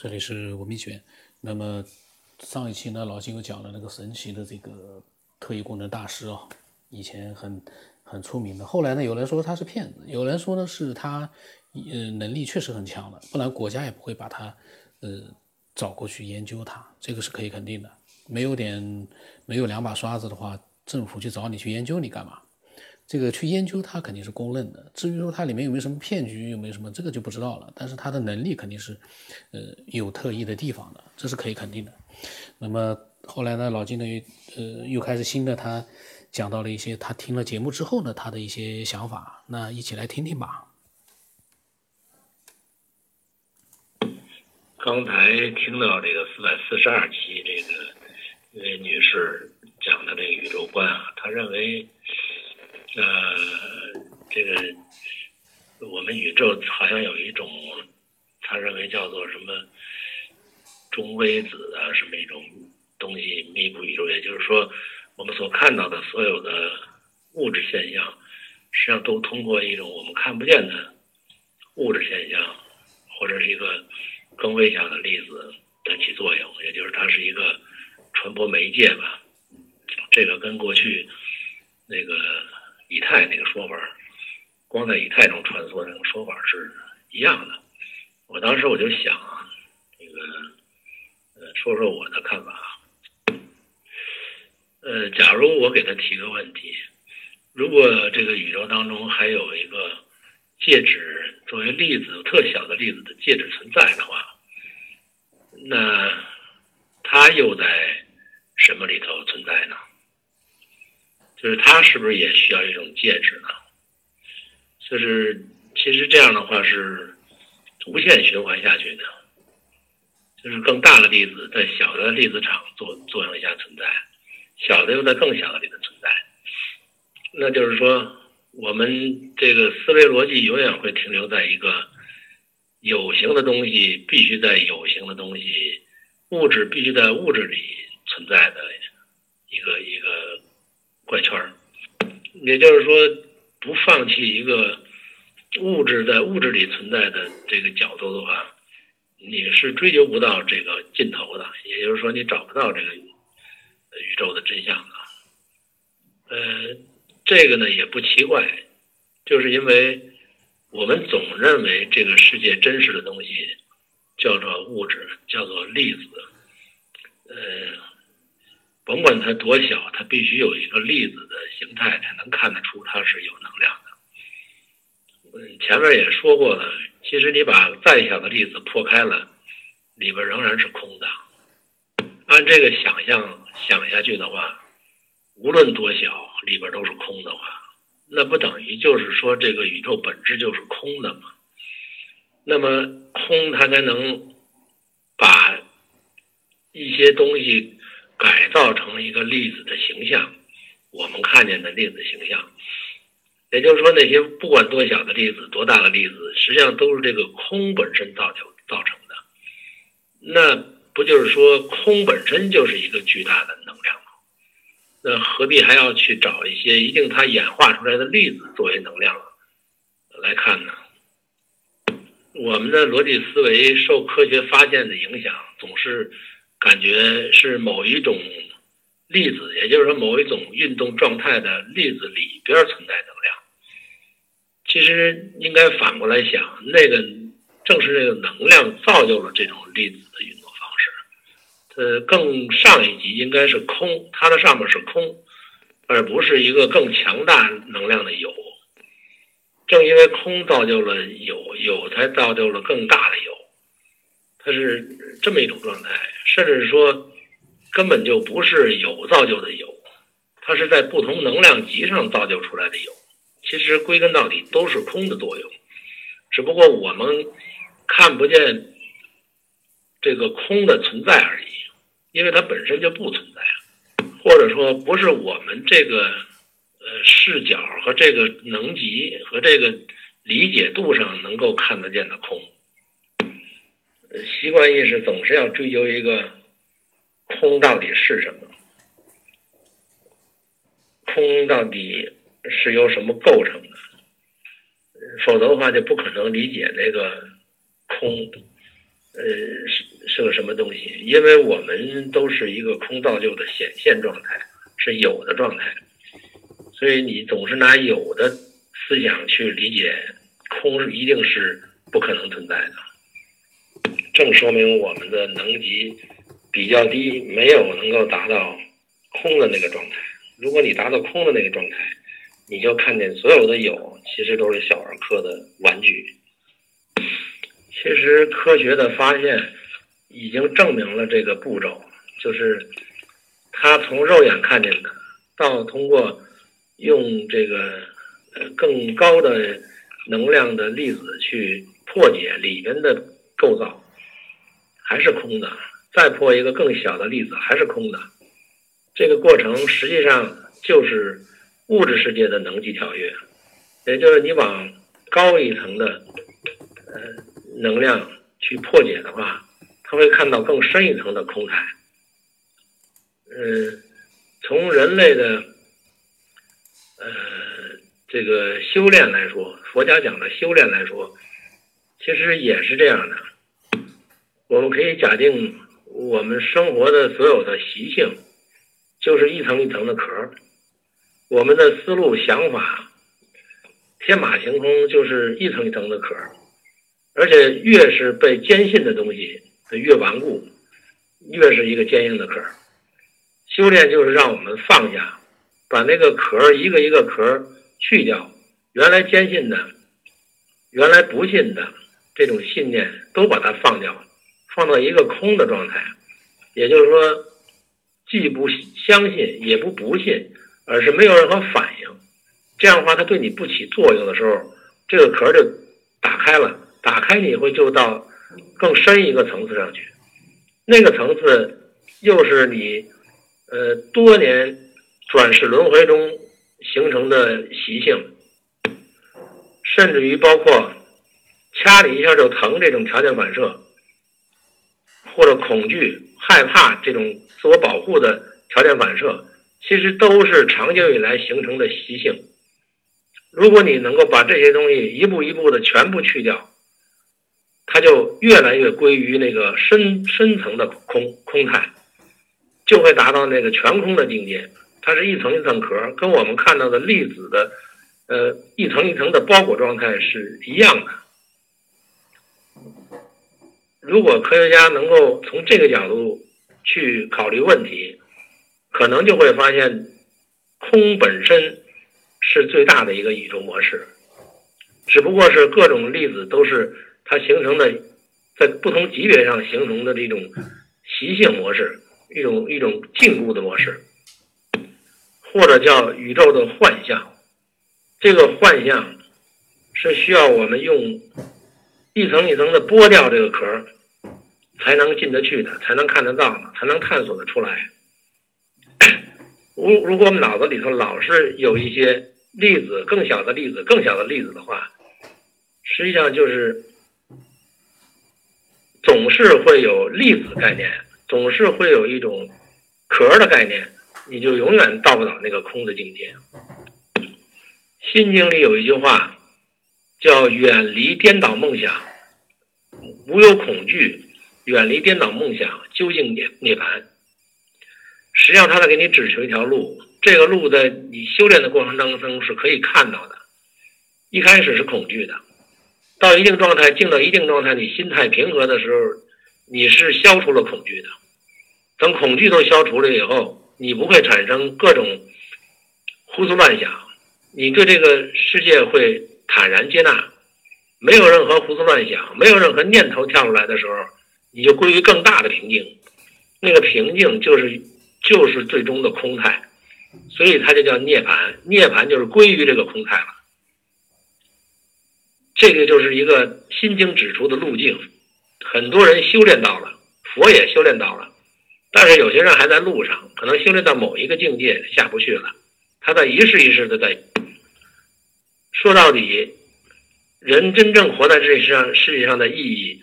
这里是文明圈。那么上一期呢，老金又讲了那个神奇的这个特异功能大师啊，以前很很出名的。后来呢，有人说他是骗子，有人说呢是他呃能力确实很强的，不然国家也不会把他呃找过去研究他，这个是可以肯定的。没有点没有两把刷子的话，政府去找你去研究你干嘛？这个去研究它肯定是公认的，至于说它里面有没有什么骗局，有没有什么这个就不知道了。但是它的能力肯定是，呃，有特异的地方的，这是可以肯定的。那么后来呢，老金呢，呃，又开始新的，他讲到了一些他听了节目之后呢，他的一些想法，那一起来听听吧。刚才听到这个四百四十二期这个这位女士讲的这个宇宙观啊，她认为。呃，这个我们宇宙好像有一种，他认为叫做什么中微子啊，什么一种东西弥补宇宙，也就是说，我们所看到的所有的物质现象，实际上都通过一种我们看不见的物质现象，或者是一个更微小的粒子来起作用，也就是它是一个传播媒介吧。这个跟过去那个。以太那个说法，光在以太中穿梭那种说法是一样的。我当时我就想啊，这个，说说我的看法啊。呃，假如我给他提个问题，如果这个宇宙当中还有一个介质作为粒子特小的粒子的介质存在的话，那它又在什么里头存在呢？就是它是不是也需要一种介质呢？就是其实这样的话是无限循环下去的，就是更大的粒子在小的粒子场作作用下存在，小的又在更小的粒子存在。那就是说，我们这个思维逻辑永远会停留在一个有形的东西必须在有形的东西，物质必须在物质里存在的一个一个。怪圈儿，也就是说，不放弃一个物质在物质里存在的这个角度的话，你是追求不到这个尽头的。也就是说，你找不到这个宇宙的真相的。呃，这个呢也不奇怪，就是因为我们总认为这个世界真实的东西叫做物质，叫做粒子，呃。甭管它多小，它必须有一个粒子的形态，才能看得出它是有能量的。前面也说过了，其实你把再小的粒子破开了，里边仍然是空的。按这个想象想下去的话，无论多小，里边都是空的话，那不等于就是说这个宇宙本质就是空的吗？那么空它才能把一些东西。改造成一个粒子的形象，我们看见的粒子形象，也就是说，那些不管多小的粒子、多大的粒子，实际上都是这个空本身造就造成的。那不就是说，空本身就是一个巨大的能量吗？那何必还要去找一些一定它演化出来的粒子作为能量来看呢？我们的逻辑思维受科学发现的影响，总是。感觉是某一种粒子，也就是说某一种运动状态的粒子里边存在能量。其实应该反过来想，那个正是这个能量造就了这种粒子的运作方式。呃，更上一级应该是空，它的上面是空，而不是一个更强大能量的有。正因为空造就了有，有才造就了更大的有。它是这么一种状态，甚至说，根本就不是有造就的有，它是在不同能量级上造就出来的有。其实归根到底都是空的作用，只不过我们看不见这个空的存在而已，因为它本身就不存在，或者说不是我们这个呃视角和这个能级和这个理解度上能够看得见的空。习惯意识总是要追究一个空到底是什么？空到底是由什么构成的？否则的话就不可能理解那个空。呃，是是个什么东西？因为我们都是一个空造就的显现状态，是有的状态，所以你总是拿有的思想去理解空，是一定是不可能存在的。正说明我们的能级比较低，没有能够达到空的那个状态。如果你达到空的那个状态，你就看见所有的有，其实都是小儿科的玩具。其实科学的发现已经证明了这个步骤，就是他从肉眼看见的，到通过用这个呃更高的能量的粒子去破解里边的构造，还是空的；再破一个更小的粒子，还是空的。这个过程实际上就是物质世界的能级跳跃，也就是你往高一层的呃。能量去破解的话，他会看到更深一层的空态。嗯，从人类的呃这个修炼来说，佛家讲的修炼来说，其实也是这样的。我们可以假定，我们生活的所有的习性，就是一层一层的壳我们的思路、想法，天马行空，就是一层一层的壳而且越是被坚信的东西，它越顽固，越是一个坚硬的壳。修炼就是让我们放下，把那个壳一个一个壳去掉，原来坚信的、原来不信的这种信念都把它放掉，放到一个空的状态。也就是说，既不相信，也不不信，而是没有任何反应。这样的话，它对你不起作用的时候，这个壳就打开了。打开你会就到更深一个层次上去，那个层次又是你呃多年转世轮回中形成的习性，甚至于包括掐你一下就疼这种条件反射，或者恐惧害怕这种自我保护的条件反射，其实都是长久以来形成的习性。如果你能够把这些东西一步一步的全部去掉。它就越来越归于那个深深层的空空态，就会达到那个全空的境界。它是一层一层壳，跟我们看到的粒子的，呃，一层一层的包裹状态是一样的。如果科学家能够从这个角度去考虑问题，可能就会发现，空本身是最大的一个宇宙模式，只不过是各种粒子都是。它形成的，在不同级别上形成的这种习性模式，一种一种禁锢的模式，或者叫宇宙的幻象。这个幻象是需要我们用一层一层的剥掉这个壳，才能进得去的，才能看得到，才能探索的出来。如如果我们脑子里头老是有一些粒子，更小的粒子，更小的粒子的话，实际上就是。总是会有粒子概念，总是会有一种壳的概念，你就永远到不了那个空的境界。心经里有一句话，叫“远离颠倒梦想，无有恐惧，远离颠倒梦想，究竟涅涅槃”。实际上，他在给你指出一条路，这个路在你修炼的过程当中是可以看到的。一开始是恐惧的。到一定状态，静到一定状态，你心态平和的时候，你是消除了恐惧的。等恐惧都消除了以后，你不会产生各种胡思乱想，你对这个世界会坦然接纳，没有任何胡思乱想，没有任何念头跳出来的时候，你就归于更大的平静。那个平静就是就是最终的空态，所以它就叫涅槃。涅槃就是归于这个空态了。这个就是一个心经指出的路径，很多人修炼到了，佛也修炼到了，但是有些人还在路上，可能修炼到某一个境界下不去了，他在一世一世的在。说到底，人真正活在这世上世界上的意义，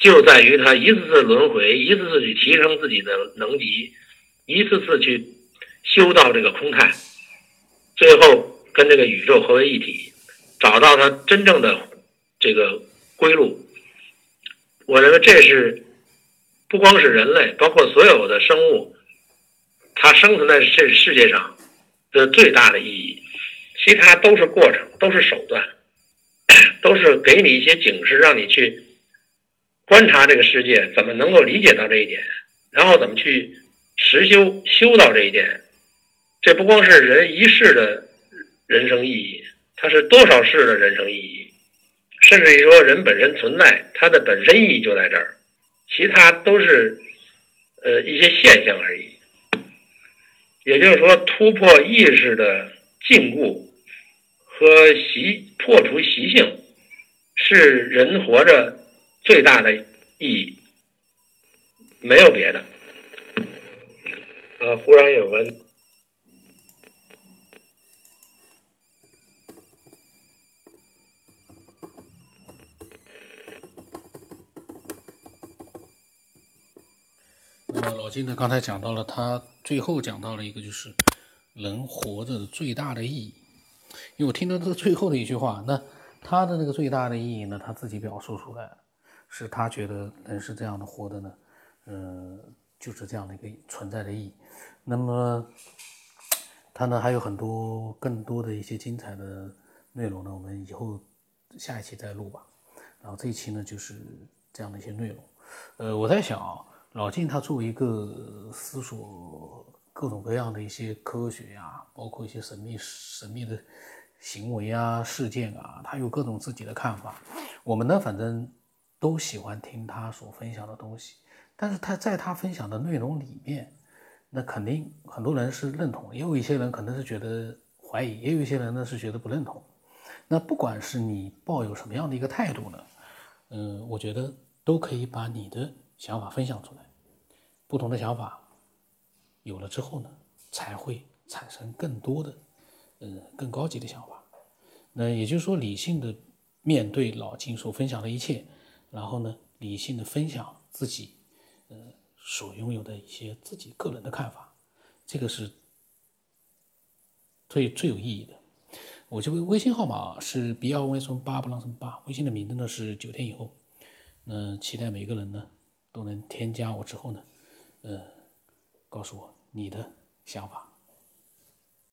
就在于他一次次轮回，一次次去提升自己的能级，一次次去修到这个空态，最后跟这个宇宙合为一体。找到他真正的这个归路，我认为这是不光是人类，包括所有的生物，它生存在这世界上的最大的意义。其他都是过程，都是手段，都是给你一些警示，让你去观察这个世界，怎么能够理解到这一点，然后怎么去实修修到这一点。这不光是人一世的人生意义，它是多少世的人生意义，甚至于说人本身存在，它的本身意义就在这儿，其他都是呃一些现象而已。也就是说，突破意识的禁锢。和习破除习性，是人活着最大的意义，没有别的。呃，忽然有个，那么老金呢？刚才讲到了，他最后讲到了一个，就是人活着的最大的意义。因为我听到这最后的一句话，那他的那个最大的意义呢，他自己表述出来是他觉得人是这样的活的呢，嗯，就是这样的一个存在的意义。那么他呢还有很多更多的一些精彩的内容呢，我们以后下一期再录吧。然后这一期呢就是这样的一些内容。呃，我在想啊，老晋他作为一个思索。各种各样的一些科学呀，包括一些神秘神秘的行为啊、事件啊，他有各种自己的看法。我们呢，反正都喜欢听他所分享的东西。但是他在他分享的内容里面，那肯定很多人是认同，也有一些人可能是觉得怀疑，也有一些人呢是觉得不认同。那不管是你抱有什么样的一个态度呢，嗯，我觉得都可以把你的想法分享出来，不同的想法。有了之后呢，才会产生更多的，嗯，更高级的想法。那也就是说，理性的面对老金所分享的一切，然后呢，理性的分享自己，呃，所拥有的一些自己个人的看法，这个是最最有意义的。我这个微信号码是 B R V 什八不浪什么八，微信的名字呢是九天以后。那期待每个人呢都能添加我之后呢，呃，告诉我。你的想法。